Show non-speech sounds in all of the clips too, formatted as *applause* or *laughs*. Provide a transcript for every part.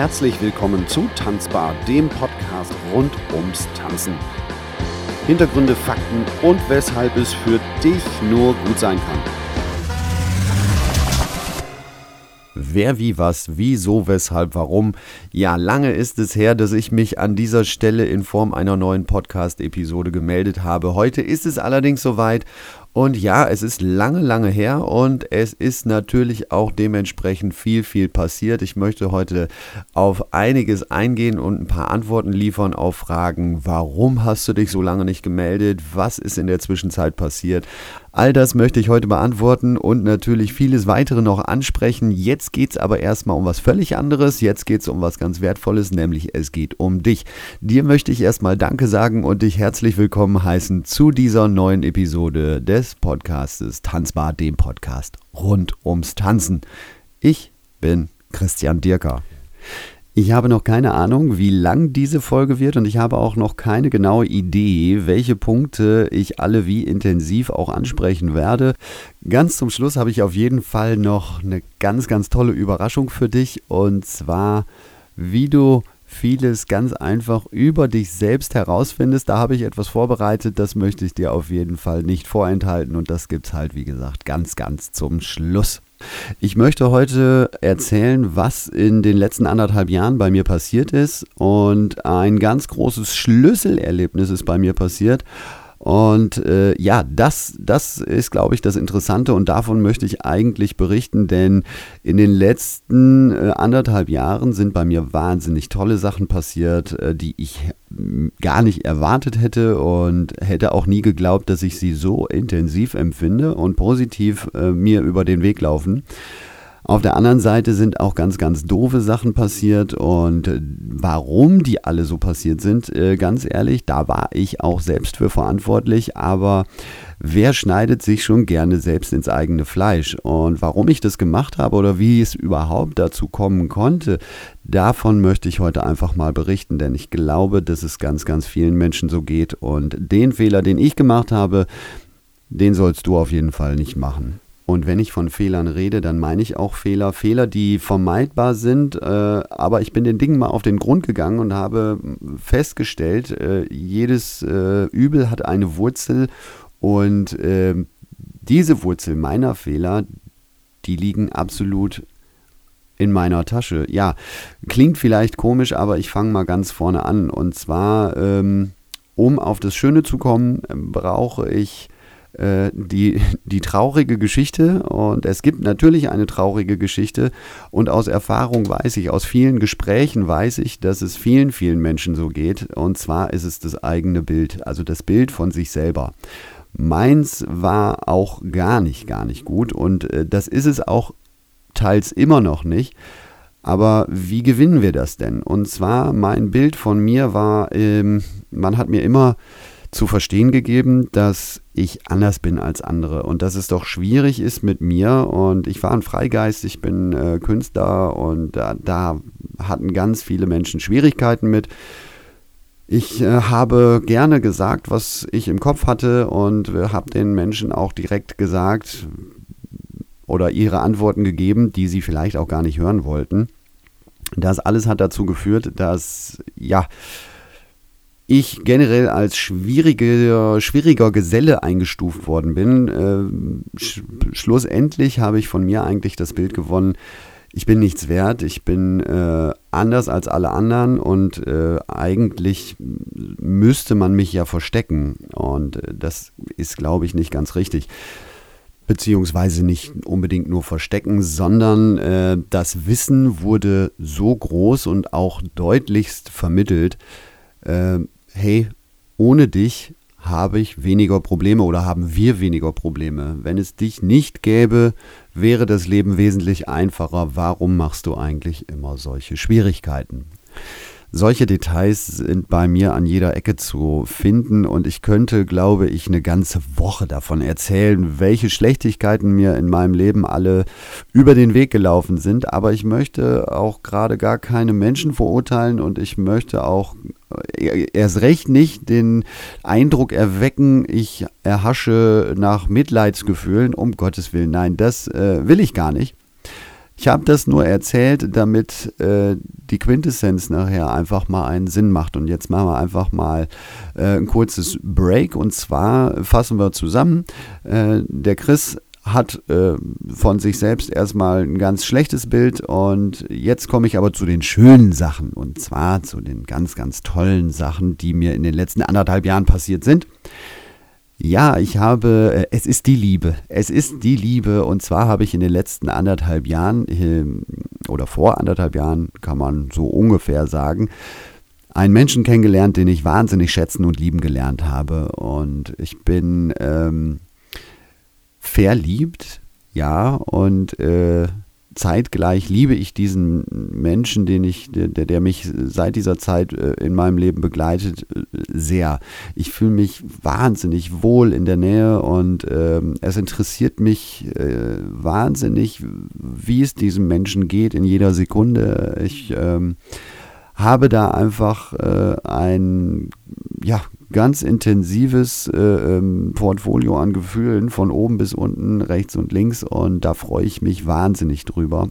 herzlich willkommen zu Tanzbar, dem Podcast rund ums Tanzen. Hintergründe, Fakten und weshalb es für dich nur gut sein kann. Wer, wie, was, wieso, weshalb, warum. Ja, lange ist es her, dass ich mich an dieser Stelle in Form einer neuen Podcast-Episode gemeldet habe. Heute ist es allerdings soweit und ja, es ist lange, lange her und es ist natürlich auch dementsprechend viel, viel passiert. Ich möchte heute auf einiges eingehen und ein paar Antworten liefern auf Fragen, warum hast du dich so lange nicht gemeldet, was ist in der Zwischenzeit passiert. All das möchte ich heute beantworten und natürlich vieles weitere noch ansprechen. Jetzt geht es aber erstmal um was völlig anderes. Jetzt geht es um was ganz Wertvolles, nämlich es geht um dich. Dir möchte ich erstmal Danke sagen und dich herzlich willkommen heißen zu dieser neuen Episode des Podcastes Tanzbar, dem Podcast rund ums Tanzen. Ich bin Christian Dirker. Ich habe noch keine Ahnung, wie lang diese Folge wird und ich habe auch noch keine genaue Idee, welche Punkte ich alle wie intensiv auch ansprechen werde. Ganz zum Schluss habe ich auf jeden Fall noch eine ganz, ganz tolle Überraschung für dich und zwar, wie du vieles ganz einfach über dich selbst herausfindest. Da habe ich etwas vorbereitet, das möchte ich dir auf jeden Fall nicht vorenthalten und das gibt es halt, wie gesagt, ganz, ganz zum Schluss. Ich möchte heute erzählen, was in den letzten anderthalb Jahren bei mir passiert ist. Und ein ganz großes Schlüsselerlebnis ist bei mir passiert. Und äh, ja, das, das ist, glaube ich, das Interessante und davon möchte ich eigentlich berichten, denn in den letzten äh, anderthalb Jahren sind bei mir wahnsinnig tolle Sachen passiert, äh, die ich gar nicht erwartet hätte und hätte auch nie geglaubt, dass ich sie so intensiv empfinde und positiv äh, mir über den Weg laufen. Auf der anderen Seite sind auch ganz, ganz doofe Sachen passiert und äh, warum die alle so passiert sind, äh, ganz ehrlich, da war ich auch selbst für verantwortlich, aber wer schneidet sich schon gerne selbst ins eigene Fleisch? Und warum ich das gemacht habe oder wie es überhaupt dazu kommen konnte, davon möchte ich heute einfach mal berichten, denn ich glaube, dass es ganz, ganz vielen Menschen so geht und den Fehler, den ich gemacht habe, den sollst du auf jeden Fall nicht machen. Und wenn ich von Fehlern rede, dann meine ich auch Fehler, Fehler, die vermeidbar sind. Äh, aber ich bin den Dingen mal auf den Grund gegangen und habe festgestellt, äh, jedes äh, Übel hat eine Wurzel und äh, diese Wurzel meiner Fehler, die liegen absolut in meiner Tasche. Ja, klingt vielleicht komisch, aber ich fange mal ganz vorne an. Und zwar, ähm, um auf das Schöne zu kommen, brauche ich die, die traurige Geschichte. Und es gibt natürlich eine traurige Geschichte. Und aus Erfahrung weiß ich, aus vielen Gesprächen weiß ich, dass es vielen, vielen Menschen so geht. Und zwar ist es das eigene Bild, also das Bild von sich selber. Meins war auch gar nicht, gar nicht gut. Und äh, das ist es auch teils immer noch nicht. Aber wie gewinnen wir das denn? Und zwar, mein Bild von mir war, ähm, man hat mir immer zu verstehen gegeben, dass ich anders bin als andere und dass es doch schwierig ist mit mir. Und ich war ein Freigeist, ich bin äh, Künstler und da, da hatten ganz viele Menschen Schwierigkeiten mit. Ich äh, habe gerne gesagt, was ich im Kopf hatte und habe den Menschen auch direkt gesagt oder ihre Antworten gegeben, die sie vielleicht auch gar nicht hören wollten. Das alles hat dazu geführt, dass ja ich generell als schwieriger, schwieriger Geselle eingestuft worden bin. Äh, sch schlussendlich habe ich von mir eigentlich das Bild gewonnen, ich bin nichts wert, ich bin äh, anders als alle anderen und äh, eigentlich müsste man mich ja verstecken. Und äh, das ist, glaube ich, nicht ganz richtig. Beziehungsweise nicht unbedingt nur verstecken, sondern äh, das Wissen wurde so groß und auch deutlichst vermittelt, äh, hey, ohne dich habe ich weniger Probleme oder haben wir weniger Probleme. Wenn es dich nicht gäbe, wäre das Leben wesentlich einfacher. Warum machst du eigentlich immer solche Schwierigkeiten? Solche Details sind bei mir an jeder Ecke zu finden und ich könnte, glaube ich, eine ganze Woche davon erzählen, welche Schlechtigkeiten mir in meinem Leben alle über den Weg gelaufen sind. Aber ich möchte auch gerade gar keine Menschen verurteilen und ich möchte auch erst recht nicht den Eindruck erwecken, ich erhasche nach Mitleidsgefühlen. Um Gottes Willen, nein, das äh, will ich gar nicht. Ich habe das nur erzählt, damit äh, die Quintessenz nachher einfach mal einen Sinn macht. Und jetzt machen wir einfach mal äh, ein kurzes Break. Und zwar fassen wir zusammen. Äh, der Chris hat äh, von sich selbst erstmal ein ganz schlechtes Bild und jetzt komme ich aber zu den schönen Sachen und zwar zu den ganz, ganz tollen Sachen, die mir in den letzten anderthalb Jahren passiert sind. Ja, ich habe, äh, es ist die Liebe. Es ist die Liebe. Und zwar habe ich in den letzten anderthalb Jahren ähm, oder vor anderthalb Jahren, kann man so ungefähr sagen, einen Menschen kennengelernt, den ich wahnsinnig schätzen und lieben gelernt habe. Und ich bin ähm, verliebt, ja, und äh, zeitgleich liebe ich diesen Menschen, den ich, der, der mich seit dieser Zeit äh, in meinem Leben begleitet, äh, sehr. Ich fühle mich wahnsinnig wohl in der Nähe und ähm, es interessiert mich äh, wahnsinnig, wie es diesem Menschen geht in jeder Sekunde. Ich ähm, habe da einfach äh, ein ja, ganz intensives äh, ähm, Portfolio an Gefühlen von oben bis unten, rechts und links und da freue ich mich wahnsinnig drüber.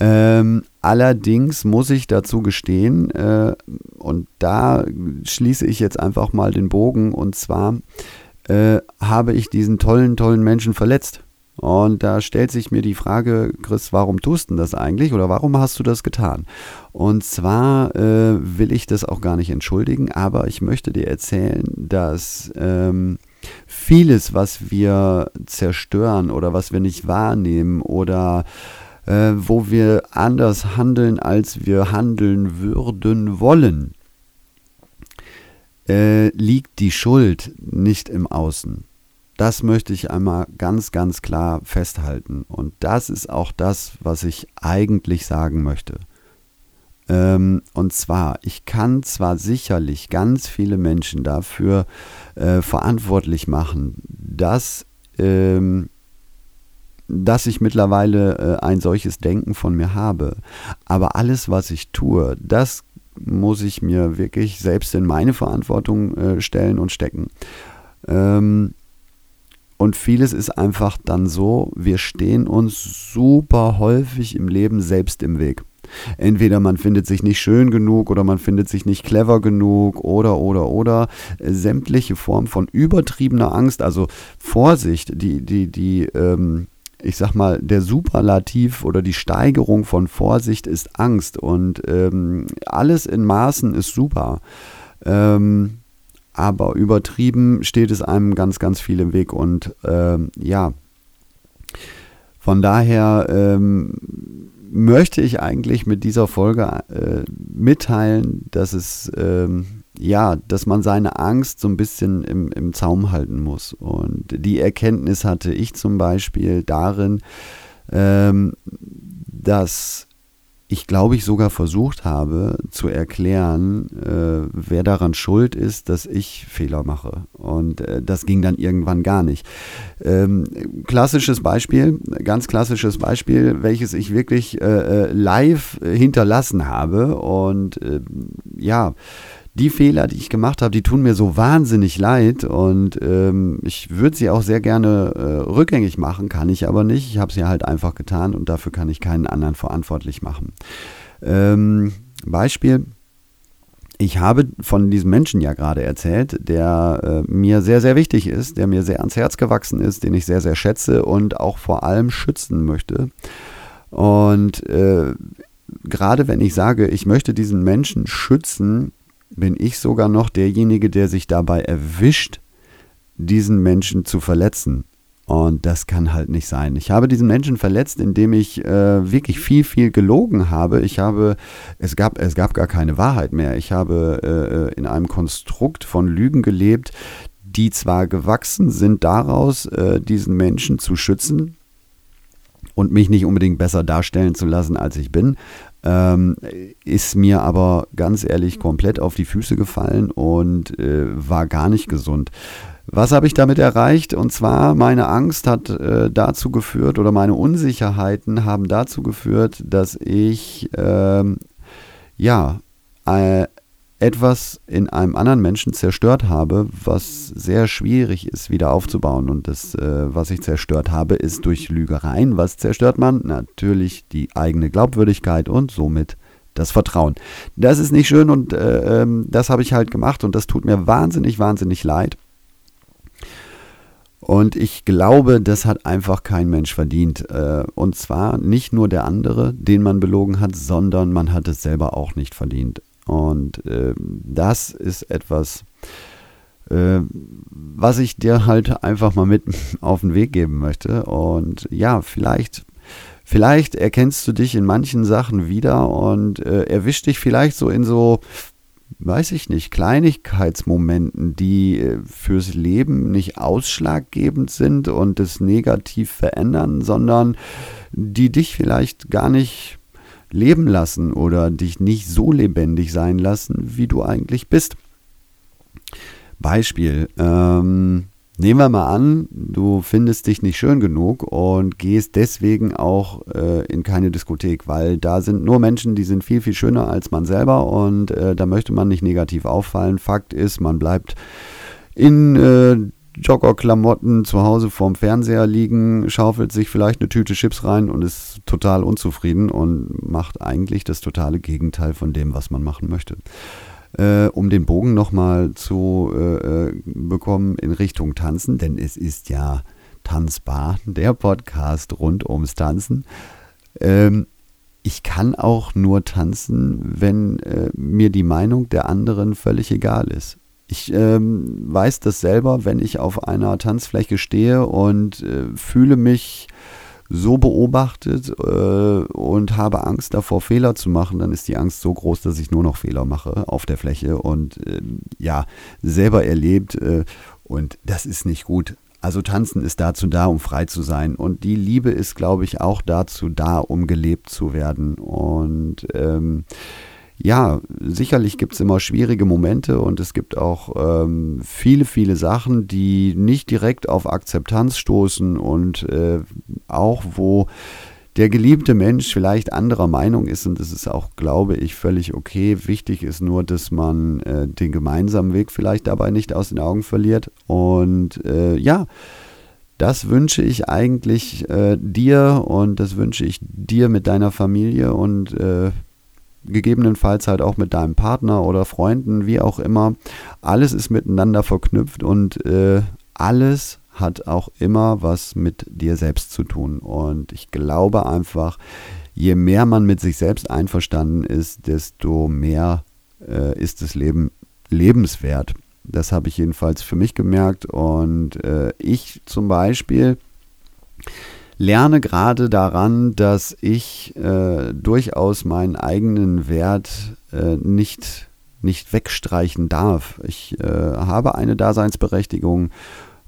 Ähm, allerdings muss ich dazu gestehen, äh, und da schließe ich jetzt einfach mal den Bogen, und zwar äh, habe ich diesen tollen, tollen Menschen verletzt. Und da stellt sich mir die Frage, Chris, warum tust du das eigentlich oder warum hast du das getan? Und zwar äh, will ich das auch gar nicht entschuldigen, aber ich möchte dir erzählen, dass ähm, vieles, was wir zerstören oder was wir nicht wahrnehmen oder äh, wo wir anders handeln, als wir handeln würden wollen, äh, liegt die Schuld nicht im Außen das möchte ich einmal ganz, ganz klar festhalten. Und das ist auch das, was ich eigentlich sagen möchte. Ähm, und zwar, ich kann zwar sicherlich ganz viele Menschen dafür äh, verantwortlich machen, dass, ähm, dass ich mittlerweile äh, ein solches Denken von mir habe. Aber alles, was ich tue, das muss ich mir wirklich selbst in meine Verantwortung äh, stellen und stecken. Ähm, und vieles ist einfach dann so, wir stehen uns super häufig im Leben selbst im Weg. Entweder man findet sich nicht schön genug oder man findet sich nicht clever genug oder oder oder sämtliche Formen von übertriebener Angst, also Vorsicht, die, die, die, ähm, ich sag mal, der Superlativ oder die Steigerung von Vorsicht ist Angst und ähm, alles in Maßen ist super. Ähm, aber übertrieben steht es einem ganz, ganz viel im Weg. Und ähm, ja, von daher ähm, möchte ich eigentlich mit dieser Folge äh, mitteilen, dass es ähm, ja, dass man seine Angst so ein bisschen im, im Zaum halten muss. Und die Erkenntnis hatte ich zum Beispiel darin, ähm, dass ich glaube ich sogar versucht habe zu erklären, äh, wer daran schuld ist, dass ich Fehler mache. Und äh, das ging dann irgendwann gar nicht. Ähm, klassisches Beispiel, ganz klassisches Beispiel, welches ich wirklich äh, äh live hinterlassen habe. Und äh, ja, die Fehler, die ich gemacht habe, die tun mir so wahnsinnig leid und ähm, ich würde sie auch sehr gerne äh, rückgängig machen, kann ich aber nicht. Ich habe sie halt einfach getan und dafür kann ich keinen anderen verantwortlich machen. Ähm, Beispiel. Ich habe von diesem Menschen ja gerade erzählt, der äh, mir sehr, sehr wichtig ist, der mir sehr ans Herz gewachsen ist, den ich sehr, sehr schätze und auch vor allem schützen möchte. Und äh, gerade wenn ich sage, ich möchte diesen Menschen schützen, bin ich sogar noch derjenige, der sich dabei erwischt, diesen Menschen zu verletzen. Und das kann halt nicht sein. Ich habe diesen Menschen verletzt, indem ich äh, wirklich viel, viel gelogen habe. Ich habe, es gab, es gab gar keine Wahrheit mehr. Ich habe äh, in einem Konstrukt von Lügen gelebt, die zwar gewachsen sind daraus, äh, diesen Menschen zu schützen und mich nicht unbedingt besser darstellen zu lassen, als ich bin, ähm, ist mir aber ganz ehrlich komplett auf die Füße gefallen und äh, war gar nicht gesund. Was habe ich damit erreicht? Und zwar, meine Angst hat äh, dazu geführt oder meine Unsicherheiten haben dazu geführt, dass ich ähm, ja äh, etwas in einem anderen Menschen zerstört habe, was sehr schwierig ist, wieder aufzubauen. Und das, äh, was ich zerstört habe, ist durch Lügereien. Was zerstört man? Natürlich die eigene Glaubwürdigkeit und somit das Vertrauen. Das ist nicht schön und äh, ähm, das habe ich halt gemacht und das tut mir wahnsinnig, wahnsinnig leid. Und ich glaube, das hat einfach kein Mensch verdient. Äh, und zwar nicht nur der andere, den man belogen hat, sondern man hat es selber auch nicht verdient. Und äh, das ist etwas, äh, was ich dir halt einfach mal mit *laughs* auf den Weg geben möchte. Und ja, vielleicht, vielleicht erkennst du dich in manchen Sachen wieder und äh, erwischt dich vielleicht so in so, weiß ich nicht, Kleinigkeitsmomenten, die äh, fürs Leben nicht ausschlaggebend sind und es negativ verändern, sondern die dich vielleicht gar nicht leben lassen oder dich nicht so lebendig sein lassen, wie du eigentlich bist. Beispiel. Ähm, nehmen wir mal an, du findest dich nicht schön genug und gehst deswegen auch äh, in keine Diskothek, weil da sind nur Menschen, die sind viel, viel schöner als man selber und äh, da möchte man nicht negativ auffallen. Fakt ist, man bleibt in äh, Joggerklamotten zu Hause vorm Fernseher liegen, schaufelt sich vielleicht eine Tüte Chips rein und ist total unzufrieden und macht eigentlich das totale Gegenteil von dem, was man machen möchte. Äh, um den Bogen nochmal zu äh, äh, bekommen in Richtung Tanzen, denn es ist ja Tanzbar, der Podcast rund ums Tanzen. Ähm, ich kann auch nur tanzen, wenn äh, mir die Meinung der anderen völlig egal ist. Ich ähm, weiß das selber, wenn ich auf einer Tanzfläche stehe und äh, fühle mich so beobachtet äh, und habe Angst davor, Fehler zu machen, dann ist die Angst so groß, dass ich nur noch Fehler mache auf der Fläche und äh, ja, selber erlebt äh, und das ist nicht gut. Also tanzen ist dazu da, um frei zu sein und die Liebe ist, glaube ich, auch dazu da, um gelebt zu werden und ähm, ja, sicherlich gibt es immer schwierige Momente und es gibt auch ähm, viele, viele Sachen, die nicht direkt auf Akzeptanz stoßen und äh, auch wo der geliebte Mensch vielleicht anderer Meinung ist und das ist auch, glaube ich, völlig okay. Wichtig ist nur, dass man äh, den gemeinsamen Weg vielleicht dabei nicht aus den Augen verliert und äh, ja, das wünsche ich eigentlich äh, dir und das wünsche ich dir mit deiner Familie und äh, gegebenenfalls halt auch mit deinem Partner oder Freunden, wie auch immer. Alles ist miteinander verknüpft und äh, alles hat auch immer was mit dir selbst zu tun. Und ich glaube einfach, je mehr man mit sich selbst einverstanden ist, desto mehr äh, ist das Leben lebenswert. Das habe ich jedenfalls für mich gemerkt. Und äh, ich zum Beispiel lerne gerade daran, dass ich äh, durchaus meinen eigenen Wert äh, nicht, nicht wegstreichen darf. Ich äh, habe eine Daseinsberechtigung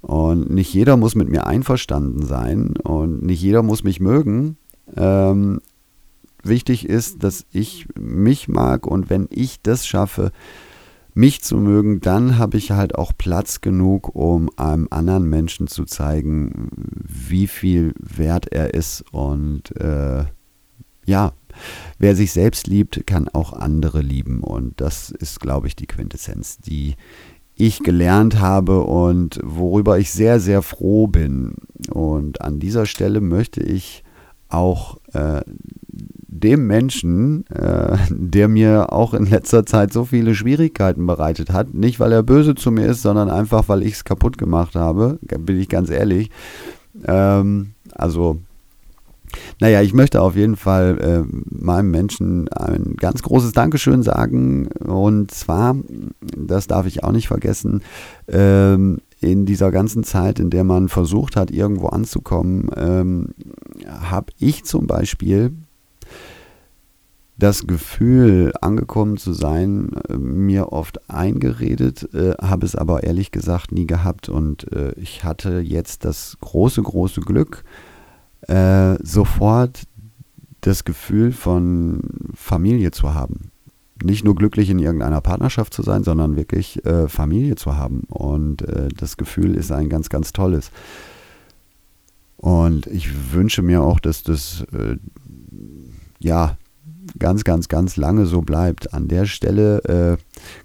und nicht jeder muss mit mir einverstanden sein und nicht jeder muss mich mögen. Ähm, wichtig ist, dass ich mich mag und wenn ich das schaffe, mich zu mögen, dann habe ich halt auch Platz genug, um einem anderen Menschen zu zeigen, wie viel wert er ist. Und äh, ja, wer sich selbst liebt, kann auch andere lieben. Und das ist, glaube ich, die Quintessenz, die ich gelernt habe und worüber ich sehr, sehr froh bin. Und an dieser Stelle möchte ich auch äh, dem Menschen, äh, der mir auch in letzter Zeit so viele Schwierigkeiten bereitet hat, nicht weil er böse zu mir ist, sondern einfach weil ich es kaputt gemacht habe, bin ich ganz ehrlich. Ähm, also, naja, ich möchte auf jeden Fall äh, meinem Menschen ein ganz großes Dankeschön sagen. Und zwar, das darf ich auch nicht vergessen, ähm, in dieser ganzen Zeit, in der man versucht hat, irgendwo anzukommen, ähm, habe ich zum Beispiel das Gefühl, angekommen zu sein, äh, mir oft eingeredet, äh, habe es aber ehrlich gesagt nie gehabt. Und äh, ich hatte jetzt das große, große Glück, äh, sofort das Gefühl von Familie zu haben. Nicht nur glücklich in irgendeiner Partnerschaft zu sein, sondern wirklich äh, Familie zu haben. Und äh, das Gefühl ist ein ganz, ganz tolles. Und ich wünsche mir auch, dass das ja ganz, ganz, ganz lange so bleibt. An der Stelle äh,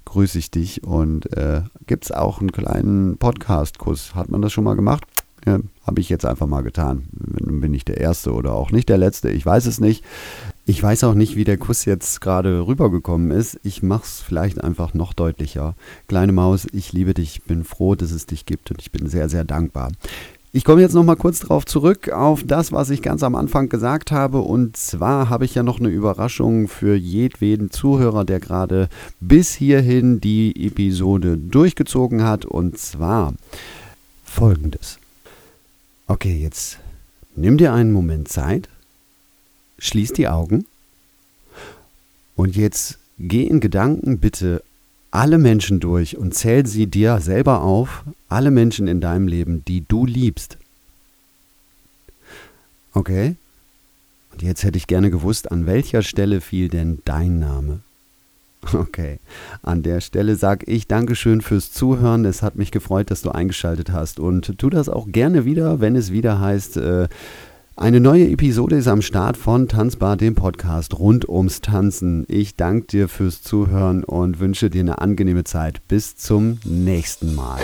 grüße ich dich und äh, gibt es auch einen kleinen Podcast-Kuss. Hat man das schon mal gemacht? Ja, Habe ich jetzt einfach mal getan. Bin ich der Erste oder auch nicht der Letzte? Ich weiß es nicht. Ich weiß auch nicht, wie der Kuss jetzt gerade rübergekommen ist. Ich mache es vielleicht einfach noch deutlicher. Kleine Maus, ich liebe dich, bin froh, dass es dich gibt und ich bin sehr, sehr dankbar. Ich komme jetzt noch mal kurz darauf zurück, auf das, was ich ganz am Anfang gesagt habe. Und zwar habe ich ja noch eine Überraschung für jedweden Zuhörer, der gerade bis hierhin die Episode durchgezogen hat. Und zwar folgendes. Okay, jetzt nimm dir einen Moment Zeit, schließ die Augen und jetzt geh in Gedanken bitte alle Menschen durch und zähl sie dir selber auf, alle Menschen in deinem Leben, die du liebst. Okay? Und jetzt hätte ich gerne gewusst, an welcher Stelle fiel denn dein Name? Okay, an der Stelle sage ich Dankeschön fürs Zuhören. Es hat mich gefreut, dass du eingeschaltet hast und tu das auch gerne wieder, wenn es wieder heißt, äh, eine neue Episode ist am Start von Tanzbar, dem Podcast rund ums Tanzen. Ich danke dir fürs Zuhören und wünsche dir eine angenehme Zeit. Bis zum nächsten Mal.